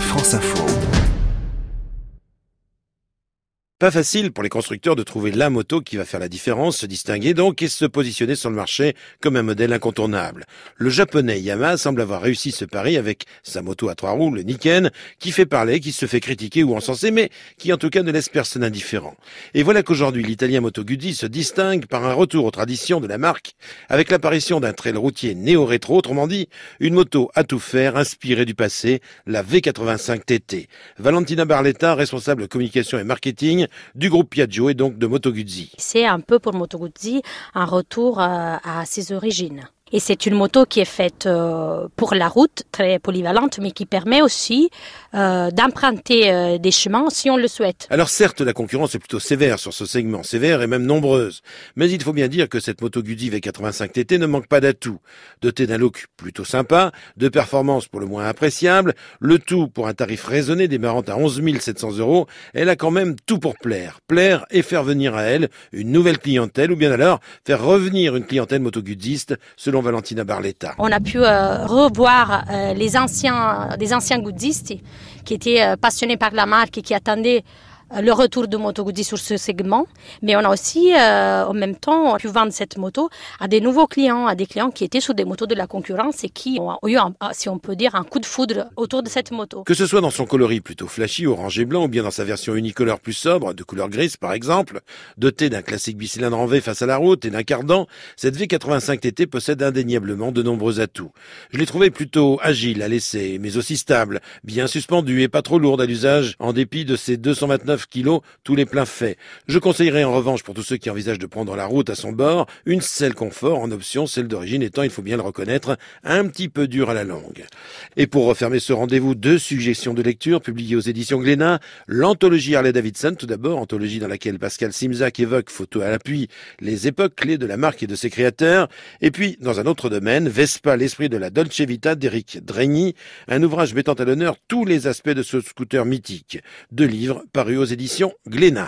France Info. Pas facile pour les constructeurs de trouver la moto qui va faire la différence, se distinguer donc et se positionner sur le marché comme un modèle incontournable. Le japonais Yamaha semble avoir réussi ce pari avec sa moto à trois roues, le Niken, qui fait parler, qui se fait critiquer ou encenser, mais qui en tout cas ne laisse personne indifférent. Et voilà qu'aujourd'hui l'italien Moto Guzzi se distingue par un retour aux traditions de la marque avec l'apparition d'un trail routier néo-rétro, autrement dit, une moto à tout faire inspirée du passé, la V85 TT. Valentina Barletta, responsable communication et marketing, du groupe Piaggio et donc de Moto Guzzi. C'est un peu pour Moto Guzzi un retour euh, à ses origines. Et c'est une moto qui est faite euh, pour la route, très polyvalente, mais qui permet aussi euh, d'emprunter euh, des chemins si on le souhaite. Alors certes, la concurrence est plutôt sévère sur ce segment, sévère et même nombreuse. Mais il faut bien dire que cette moto Guzzi V85 TT ne manque pas d'atouts. Dotée d'un look plutôt sympa, de performances pour le moins appréciables, le tout pour un tarif raisonné démarrant à 11 700 euros, elle a quand même tout pour plaire. Plaire et faire venir à elle une nouvelle clientèle ou bien alors faire revenir une clientèle moto Guzziste selon On a pu euh, revoir euh, les anciens, des anciens qui étaient euh, passionnés par la marque et qui attendaient le retour de Moto Guzzi sur ce segment, mais on a aussi euh, en même temps pu vendre cette moto à des nouveaux clients, à des clients qui étaient sur des motos de la concurrence et qui ont eu, un, si on peut dire, un coup de foudre autour de cette moto. Que ce soit dans son coloris plutôt flashy, orange et blanc, ou bien dans sa version unicolore plus sobre, de couleur grise par exemple, dotée d'un classique bicylindre en V face à la route et d'un cardan, cette V85 TT possède indéniablement de nombreux atouts. Je l'ai trouvée plutôt agile à l'essai, mais aussi stable, bien suspendue et pas trop lourde à l'usage, en dépit de ses 229 kilos, tous les pleins faits. Je conseillerais en revanche pour tous ceux qui envisagent de prendre la route à son bord, une selle confort en option, celle d'origine étant, il faut bien le reconnaître, un petit peu dure à la longue. Et pour refermer ce rendez-vous, deux suggestions de lecture publiées aux éditions Glénat, l'anthologie Harley Davidson, tout d'abord, anthologie dans laquelle Pascal Simzac évoque, photo à l'appui, les époques clés de la marque et de ses créateurs, et puis, dans un autre domaine, Vespa, l'esprit de la Dolce Vita d'Éric Dragny, un ouvrage mettant à l'honneur tous les aspects de ce scooter mythique. Deux livres parus éditions Glénat.